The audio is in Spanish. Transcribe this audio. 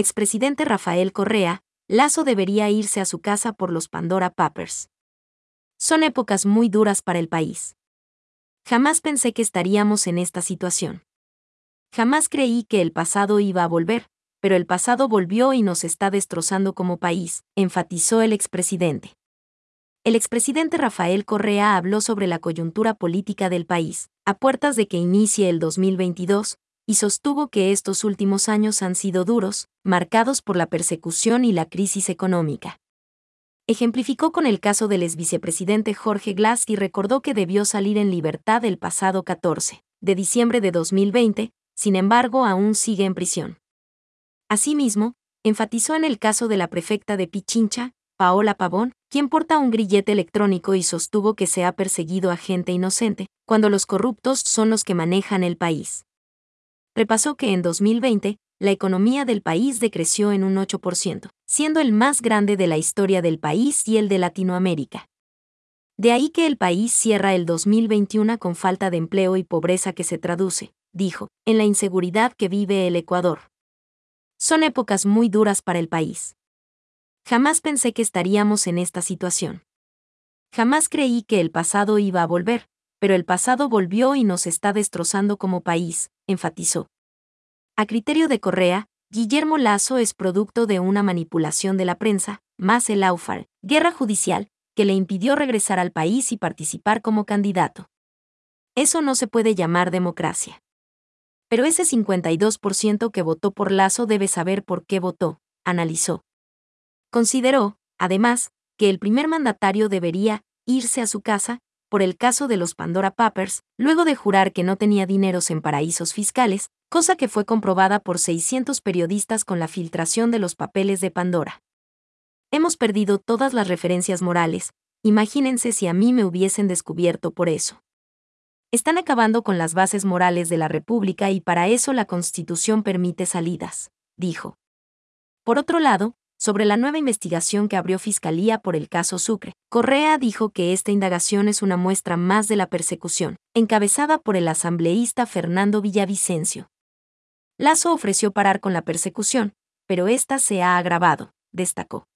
expresidente Rafael Correa, Lazo debería irse a su casa por los Pandora Papers. Son épocas muy duras para el país. Jamás pensé que estaríamos en esta situación. Jamás creí que el pasado iba a volver, pero el pasado volvió y nos está destrozando como país, enfatizó el expresidente. El expresidente Rafael Correa habló sobre la coyuntura política del país, a puertas de que inicie el 2022, y sostuvo que estos últimos años han sido duros, marcados por la persecución y la crisis económica. Ejemplificó con el caso del exvicepresidente Jorge Glass y recordó que debió salir en libertad el pasado 14 de diciembre de 2020, sin embargo aún sigue en prisión. Asimismo, enfatizó en el caso de la prefecta de Pichincha, Paola Pavón, quien porta un grillete electrónico y sostuvo que se ha perseguido a gente inocente, cuando los corruptos son los que manejan el país repasó que en 2020, la economía del país decreció en un 8%, siendo el más grande de la historia del país y el de Latinoamérica. De ahí que el país cierra el 2021 con falta de empleo y pobreza que se traduce, dijo, en la inseguridad que vive el Ecuador. Son épocas muy duras para el país. Jamás pensé que estaríamos en esta situación. Jamás creí que el pasado iba a volver, pero el pasado volvió y nos está destrozando como país, enfatizó. A criterio de Correa, Guillermo Lazo es producto de una manipulación de la prensa, más el AUFAR, guerra judicial, que le impidió regresar al país y participar como candidato. Eso no se puede llamar democracia. Pero ese 52% que votó por Lazo debe saber por qué votó, analizó. Consideró, además, que el primer mandatario debería irse a su casa por el caso de los Pandora Papers, luego de jurar que no tenía dineros en paraísos fiscales, cosa que fue comprobada por 600 periodistas con la filtración de los papeles de Pandora. Hemos perdido todas las referencias morales, imagínense si a mí me hubiesen descubierto por eso. Están acabando con las bases morales de la República y para eso la Constitución permite salidas, dijo. Por otro lado, sobre la nueva investigación que abrió Fiscalía por el caso Sucre. Correa dijo que esta indagación es una muestra más de la persecución, encabezada por el asambleísta Fernando Villavicencio. Lazo ofreció parar con la persecución, pero esta se ha agravado, destacó.